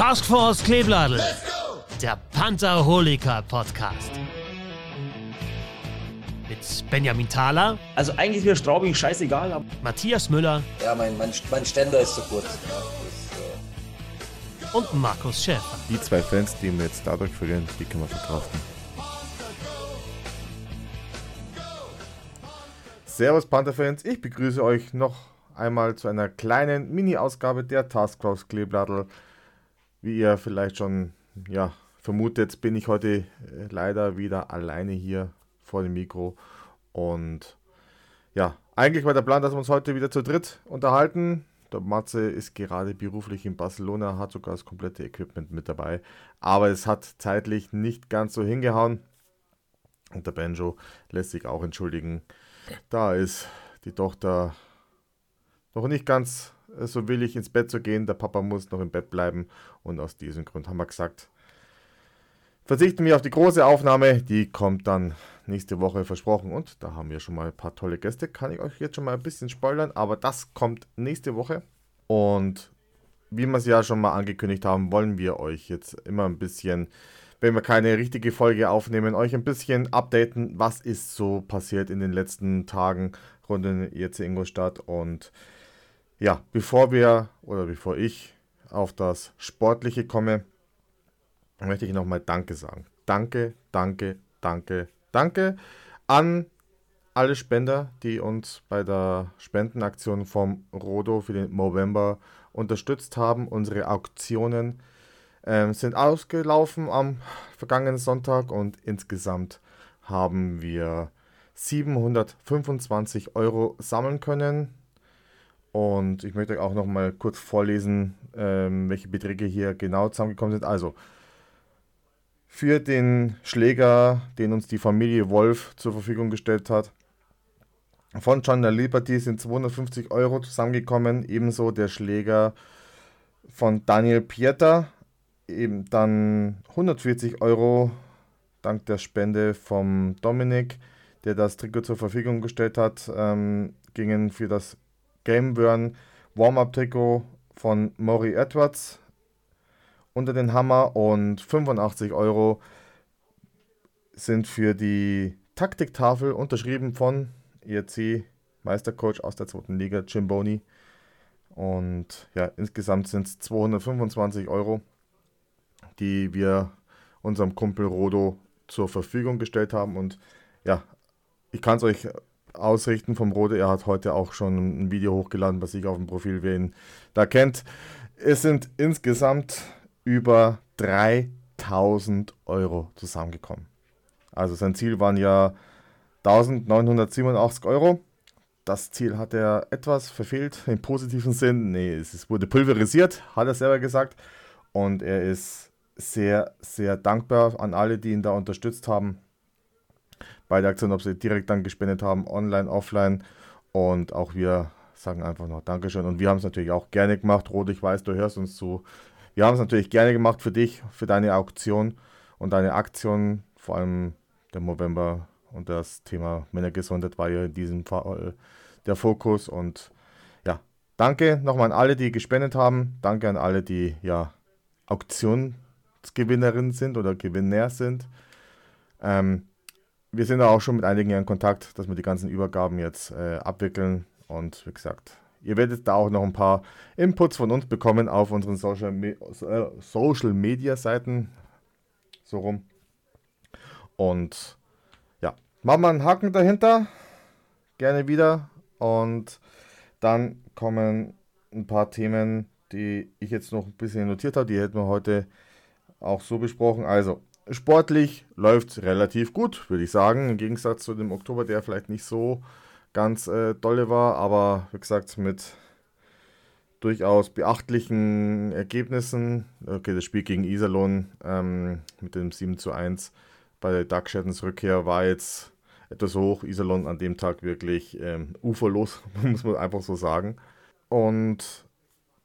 Taskforce Kleebladel. Der Pantherholiker Podcast. Mit Benjamin Thaler, Also eigentlich ist mir Straubing scheißegal, aber Matthias Müller Ja, mein, mein, mein Ständer ist zu kurz. Ja, äh, und Markus Schäfer. Die zwei Fans, die wir jetzt dadurch verlieren, die können wir verkraften. Servus Panther-Fans, ich begrüße euch noch einmal zu einer kleinen Mini-Ausgabe der Taskforce Kleebladel. Wie ihr vielleicht schon ja, vermutet, bin ich heute äh, leider wieder alleine hier vor dem Mikro. Und ja, eigentlich war der Plan, dass wir uns heute wieder zu dritt unterhalten. Der Matze ist gerade beruflich in Barcelona, hat sogar das komplette Equipment mit dabei. Aber es hat zeitlich nicht ganz so hingehauen. Und der Benjo lässt sich auch entschuldigen. Da ist die Tochter noch nicht ganz so willig ins Bett zu gehen. Der Papa muss noch im Bett bleiben. Und aus diesem Grund haben wir gesagt, verzichten wir auf die große Aufnahme. Die kommt dann nächste Woche versprochen. Und da haben wir schon mal ein paar tolle Gäste. Kann ich euch jetzt schon mal ein bisschen spoilern. Aber das kommt nächste Woche. Und wie wir es ja schon mal angekündigt haben, wollen wir euch jetzt immer ein bisschen, wenn wir keine richtige Folge aufnehmen, euch ein bisschen updaten, was ist so passiert in den letzten Tagen rund in jetzt in Ingolstadt. Und ja, bevor wir oder bevor ich auf das Sportliche komme, möchte ich nochmal Danke sagen. Danke, danke, danke, danke an alle Spender, die uns bei der Spendenaktion vom Rodo für den November unterstützt haben. Unsere Auktionen ähm, sind ausgelaufen am vergangenen Sonntag und insgesamt haben wir 725 Euro sammeln können. Und ich möchte auch noch mal kurz vorlesen, ähm, welche Beträge hier genau zusammengekommen sind. Also für den Schläger, den uns die Familie Wolf zur Verfügung gestellt hat, von John der Liberty sind 250 Euro zusammengekommen. Ebenso der Schläger von Daniel Pieter, eben dann 140 Euro dank der Spende vom Dominik, der das Trikot zur Verfügung gestellt hat, ähm, gingen für das Gameburn Warm-Up-Trikot von Maury Edwards unter den Hammer und 85 Euro sind für die Taktiktafel unterschrieben von ERC Meistercoach aus der zweiten Liga, Jim Boney. Und ja, insgesamt sind es 225 Euro, die wir unserem Kumpel Rodo zur Verfügung gestellt haben. Und ja, ich kann es euch ausrichten vom Rode. Er hat heute auch schon ein Video hochgeladen, was ich auf dem Profil, wer ihn da kennt. Es sind insgesamt über 3000 Euro zusammengekommen. Also sein Ziel waren ja 1987 Euro. Das Ziel hat er etwas verfehlt im positiven Sinn. Nee, es wurde pulverisiert, hat er selber gesagt. Und er ist sehr, sehr dankbar an alle, die ihn da unterstützt haben bei der Aktion, ob sie direkt dann gespendet haben, online, offline. Und auch wir sagen einfach noch Dankeschön. Und wir haben es natürlich auch gerne gemacht. Rot, ich weiß, du hörst uns zu. Wir haben es natürlich gerne gemacht für dich, für deine Auktion und deine Aktion, vor allem der November und das Thema Männergesundheit war ja in diesem Fall der Fokus. Und ja, danke nochmal an alle, die gespendet haben. Danke an alle, die ja Auktionsgewinnerinnen sind oder Gewinner sind. Ähm, wir sind da auch schon mit einigen in Kontakt, dass wir die ganzen Übergaben jetzt äh, abwickeln. Und wie gesagt, ihr werdet da auch noch ein paar Inputs von uns bekommen auf unseren Social, Me äh, Social Media Seiten. So rum. Und ja, machen wir einen Haken dahinter. Gerne wieder. Und dann kommen ein paar Themen, die ich jetzt noch ein bisschen notiert habe. Die hätten wir heute auch so besprochen. Also, sportlich läuft es relativ gut, würde ich sagen. Im Gegensatz zu dem Oktober, der vielleicht nicht so ganz äh, dolle war, aber wie gesagt, mit durchaus beachtlichen Ergebnissen. Okay, das Spiel gegen Iserlohn ähm, mit dem 7 zu 1 bei der Dark Shadows Rückkehr war jetzt etwas hoch. Iserlohn an dem Tag wirklich ähm, uferlos, muss man einfach so sagen. Und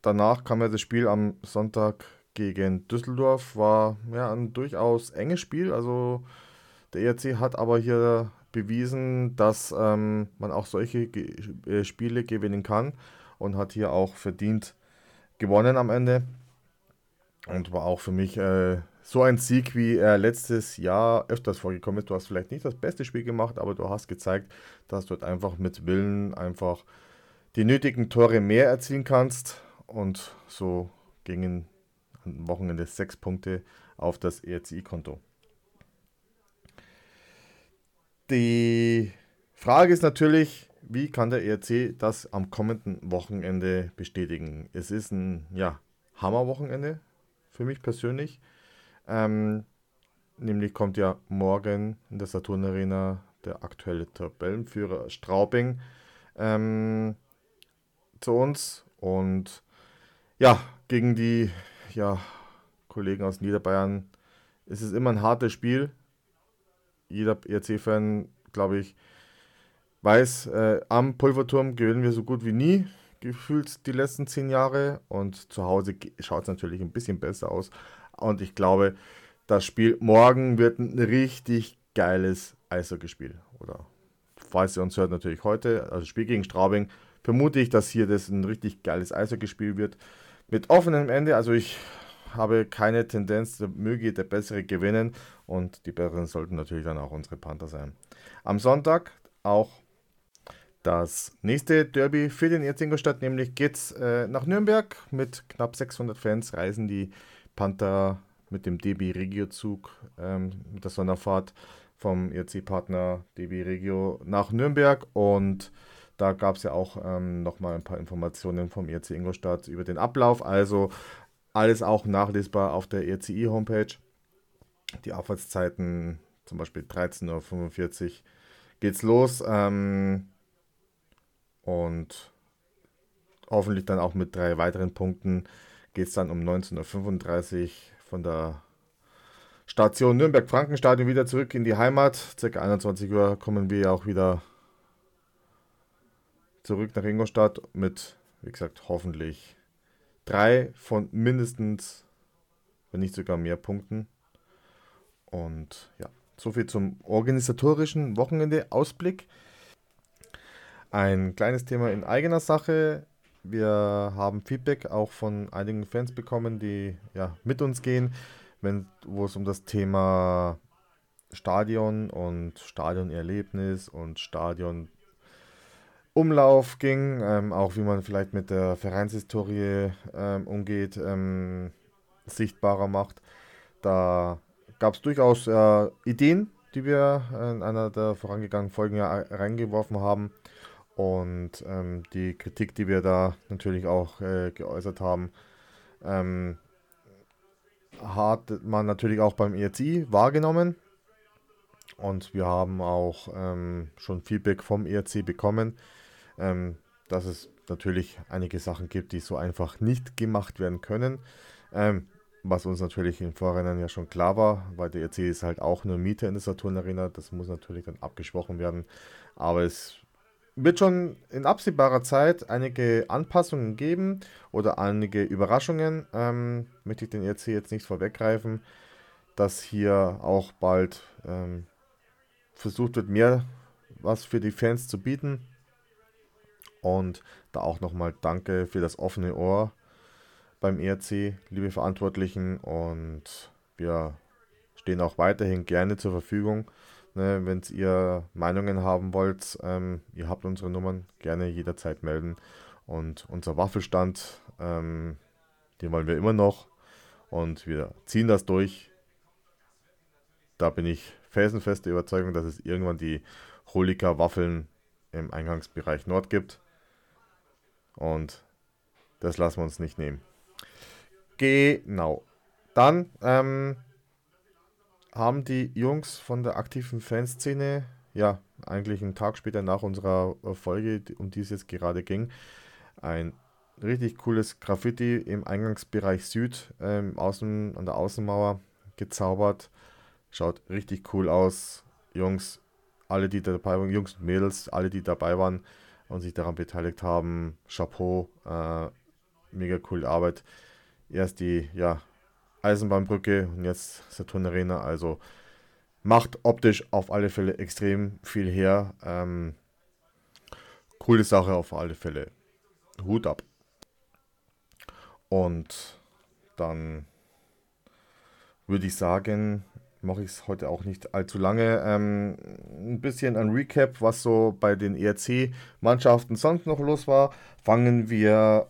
danach kam ja das Spiel am Sonntag gegen Düsseldorf. War ja ein durchaus enges Spiel. Also der ERC hat aber hier bewiesen, dass ähm, man auch solche Ge äh, Spiele gewinnen kann und hat hier auch verdient gewonnen am Ende. Und war auch für mich äh, so ein Sieg, wie er letztes Jahr öfters vorgekommen ist. Du hast vielleicht nicht das beste Spiel gemacht, aber du hast gezeigt, dass du dort einfach mit Willen einfach die nötigen Tore mehr erzielen kannst. Und so gingen Wochenende sechs Punkte auf das ERCI-Konto. Die Frage ist natürlich, wie kann der ERC das am kommenden Wochenende bestätigen? Es ist ein ja, Hammerwochenende für mich persönlich. Ähm, nämlich kommt ja morgen in der Saturn Arena der aktuelle Tabellenführer Straubing ähm, zu uns und ja, gegen die ja, Kollegen aus Niederbayern ist es immer ein hartes Spiel. Jeder ERC-Fan, glaube ich, weiß, äh, am Pulverturm gewinnen wir so gut wie nie, gefühlt die letzten zehn Jahre. Und zu Hause schaut es natürlich ein bisschen besser aus. Und ich glaube, das Spiel morgen wird ein richtig geiles Eishockey-Spiel. Oder falls ihr uns hört, natürlich heute, also Spiel gegen Straubing, vermute ich, dass hier das ein richtig geiles Eishockey-Spiel wird. Mit offenem Ende, also ich habe keine Tendenz, möge der Bessere gewinnen und die Besseren sollten natürlich dann auch unsere Panther sein. Am Sonntag auch das nächste Derby für den Erzingolstadt, nämlich geht es äh, nach Nürnberg. Mit knapp 600 Fans reisen die Panther mit dem DB Regio Zug ähm, mit der Sonderfahrt vom ERC-Partner DB Regio nach Nürnberg und da gab es ja auch ähm, nochmal ein paar Informationen vom ERC Ingolstadt über den Ablauf. Also alles auch nachlesbar auf der ERCI-Homepage. Die Aufwärtszeiten, zum Beispiel 13.45 Uhr geht's los. Ähm, und hoffentlich dann auch mit drei weiteren Punkten geht es dann um 19.35 Uhr von der Station Nürnberg-Frankenstadion wieder zurück in die Heimat. Circa 21 Uhr kommen wir auch wieder zurück nach Ingolstadt mit, wie gesagt, hoffentlich drei von mindestens, wenn nicht sogar mehr Punkten. Und ja, soviel zum organisatorischen Wochenende-Ausblick. Ein kleines Thema in eigener Sache. Wir haben Feedback auch von einigen Fans bekommen, die ja, mit uns gehen, wenn, wo es um das Thema Stadion und Stadionerlebnis und Stadion Umlauf ging, ähm, auch wie man vielleicht mit der Vereinshistorie ähm, umgeht, ähm, sichtbarer macht. Da gab es durchaus äh, Ideen, die wir in einer der vorangegangenen Folgen ja reingeworfen haben. Und ähm, die Kritik, die wir da natürlich auch äh, geäußert haben, ähm, hat man natürlich auch beim ERC wahrgenommen. Und wir haben auch ähm, schon Feedback vom ERC bekommen ähm, dass es natürlich einige Sachen gibt, die so einfach nicht gemacht werden können. Ähm, was uns natürlich im Vorrennen ja schon klar war, weil der ERC ist halt auch nur Mieter in der Saturn Arena. Das muss natürlich dann abgesprochen werden. Aber es wird schon in absehbarer Zeit einige Anpassungen geben oder einige Überraschungen. Ähm, möchte ich den ERC jetzt nicht vorweggreifen, dass hier auch bald ähm, versucht wird, mehr was für die Fans zu bieten. Und da auch nochmal danke für das offene Ohr beim ERC, liebe Verantwortlichen. Und wir stehen auch weiterhin gerne zur Verfügung. Ne, Wenn ihr Meinungen haben wollt, ähm, ihr habt unsere Nummern, gerne jederzeit melden. Und unser Waffelstand, ähm, den wollen wir immer noch. Und wir ziehen das durch. Da bin ich felsenfeste Überzeugung, dass es irgendwann die Holika Waffeln im Eingangsbereich Nord gibt. Und das lassen wir uns nicht nehmen. Genau. Dann ähm, haben die Jungs von der aktiven Fanszene, ja, eigentlich einen Tag später nach unserer Folge, um die es jetzt gerade ging, ein richtig cooles Graffiti im Eingangsbereich Süd ähm, außen, an der Außenmauer gezaubert. Schaut richtig cool aus. Jungs, alle, die dabei waren, Jungs und Mädels, alle, die dabei waren, und sich daran beteiligt haben. Chapeau, äh, mega coole Arbeit. Erst die ja, Eisenbahnbrücke und jetzt Saturn Arena. Also macht optisch auf alle Fälle extrem viel her. Ähm, coole Sache auf alle Fälle. Hut ab. Und dann würde ich sagen, mache ich es heute auch nicht allzu lange. Ähm, ein bisschen ein Recap, was so bei den ERC-Mannschaften sonst noch los war. Fangen wir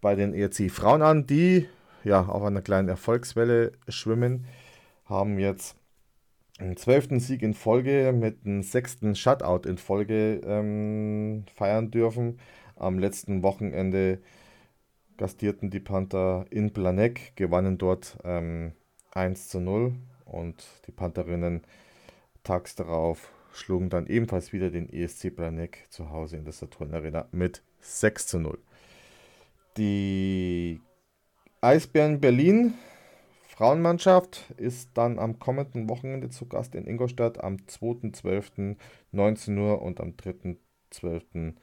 bei den ERC-Frauen an, die ja auf einer kleinen Erfolgswelle schwimmen, haben jetzt einen zwölften Sieg in Folge mit einem sechsten Shutout in Folge ähm, feiern dürfen. Am letzten Wochenende gastierten die Panther in Planegg, gewannen dort ähm, 1 zu 0 und die Pantherinnen tags darauf schlugen dann ebenfalls wieder den ESC Planegg zu Hause in der Saturn Arena mit 6 zu 0. Die Eisbären Berlin Frauenmannschaft ist dann am kommenden Wochenende zu Gast in Ingolstadt am 2.12. 19 Uhr und am 3.12.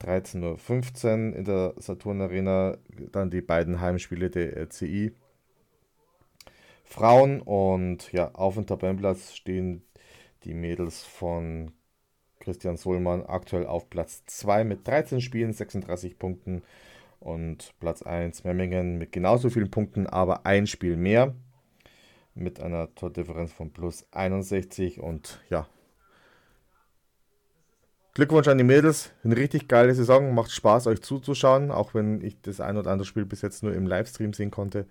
13.15 Uhr in der Saturn Arena. Dann die beiden Heimspiele der RCI. Frauen und ja, auf dem Tabellenplatz stehen die Mädels von Christian Sohlmann aktuell auf Platz 2 mit 13 Spielen, 36 Punkten und Platz 1 Memmingen mit genauso vielen Punkten, aber ein Spiel mehr mit einer Tordifferenz von plus 61 und ja. Glückwunsch an die Mädels, eine richtig geile Saison, macht Spaß euch zuzuschauen, auch wenn ich das ein oder andere Spiel bis jetzt nur im Livestream sehen konnte.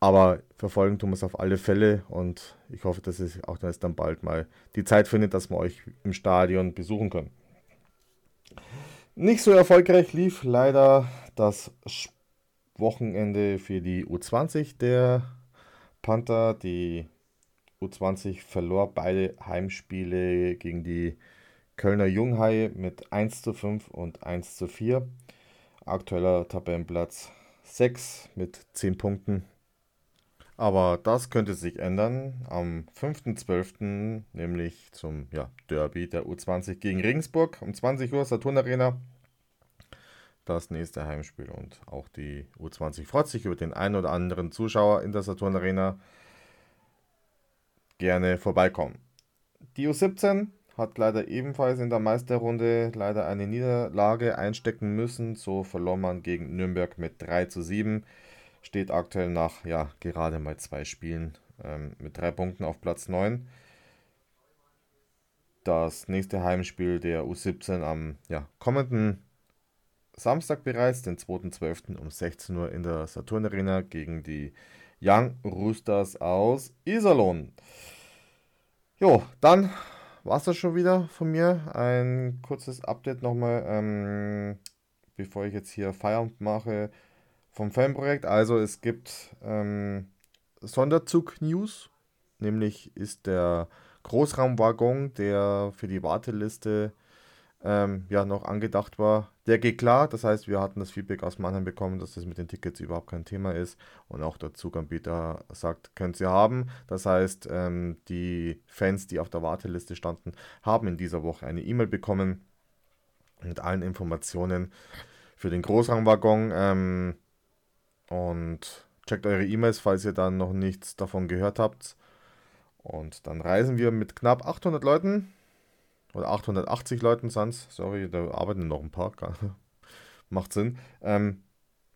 Aber verfolgen tun wir es auf alle Fälle und ich hoffe, dass es auch dann bald mal die Zeit findet, dass wir euch im Stadion besuchen können. Nicht so erfolgreich lief leider das Wochenende für die U20 der Panther. Die U20 verlor beide Heimspiele gegen die Kölner Junghaie mit 1 zu 5 und 1 zu 4. Aktueller Tabellenplatz 6 mit 10 Punkten. Aber das könnte sich ändern am 5.12., nämlich zum ja, Derby der U20 gegen Regensburg um 20 Uhr, Saturn Arena. Das nächste Heimspiel und auch die U20 freut sich über den einen oder anderen Zuschauer in der Saturn Arena. Gerne vorbeikommen. Die U17 hat leider ebenfalls in der Meisterrunde leider eine Niederlage einstecken müssen. So verlor man gegen Nürnberg mit 3 zu 7 steht aktuell nach ja, gerade mal zwei Spielen ähm, mit drei Punkten auf Platz 9. Das nächste Heimspiel der U17 am ja, kommenden Samstag bereits, den 2.12. um 16 Uhr in der Saturn Arena gegen die Young Roosters aus Iserlohn. Jo, dann war es das schon wieder von mir. Ein kurzes Update nochmal, ähm, bevor ich jetzt hier Feierabend mache vom Fanprojekt. Also es gibt ähm, Sonderzug-News, nämlich ist der Großraumwaggon, der für die Warteliste ähm, ja noch angedacht war, der geht klar. Das heißt, wir hatten das Feedback aus Mannheim bekommen, dass das mit den Tickets überhaupt kein Thema ist. Und auch der Zuganbieter sagt, könnt ihr haben. Das heißt, ähm, die Fans, die auf der Warteliste standen, haben in dieser Woche eine E-Mail bekommen mit allen Informationen für den Großraumwaggon. Ähm, und checkt eure E-Mails, falls ihr dann noch nichts davon gehört habt. Und dann reisen wir mit knapp 800 Leuten oder 880 Leuten sind Sorry, da arbeiten noch ein paar. Macht Sinn. Ähm,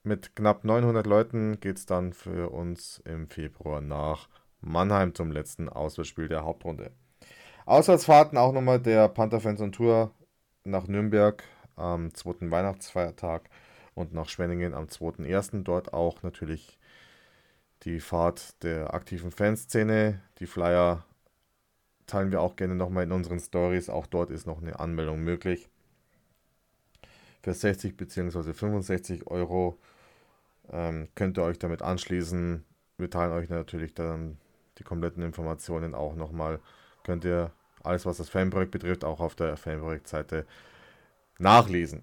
mit knapp 900 Leuten geht es dann für uns im Februar nach Mannheim zum letzten Auswärtsspiel der Hauptrunde. Auswärtsfahrten auch nochmal der Pantherfans und Tour nach Nürnberg am zweiten Weihnachtsfeiertag und nach Schwenningen am 2.1. Dort auch natürlich die Fahrt der aktiven Fanszene. Die Flyer teilen wir auch gerne nochmal in unseren Stories. Auch dort ist noch eine Anmeldung möglich. Für 60 bzw. 65 Euro ähm, könnt ihr euch damit anschließen. Wir teilen euch natürlich dann die kompletten Informationen auch nochmal. Könnt ihr alles, was das Fanprojekt betrifft, auch auf der Fanprojekt-Seite nachlesen.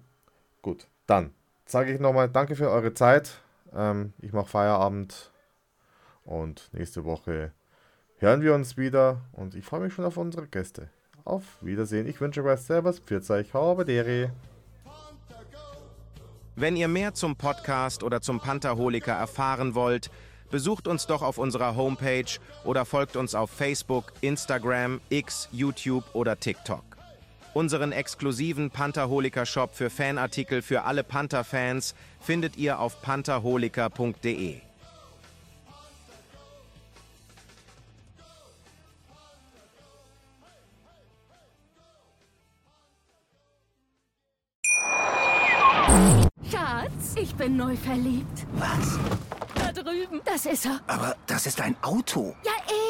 Gut, dann sage ich nochmal Danke für eure Zeit. Ähm, ich mache Feierabend und nächste Woche hören wir uns wieder und ich freue mich schon auf unsere Gäste. Auf Wiedersehen. Ich wünsche euch Servus, Pfirzeuch, Habedere. Wenn ihr mehr zum Podcast oder zum Pantherholiker erfahren wollt, besucht uns doch auf unserer Homepage oder folgt uns auf Facebook, Instagram, X, YouTube oder TikTok. Unseren exklusiven Pantherholiker-Shop für Fanartikel für alle Panther-Fans findet ihr auf pantherholiker.de. Schatz, ich bin neu verliebt. Was? Da drüben. Das ist er. Aber das ist ein Auto. Ja, eh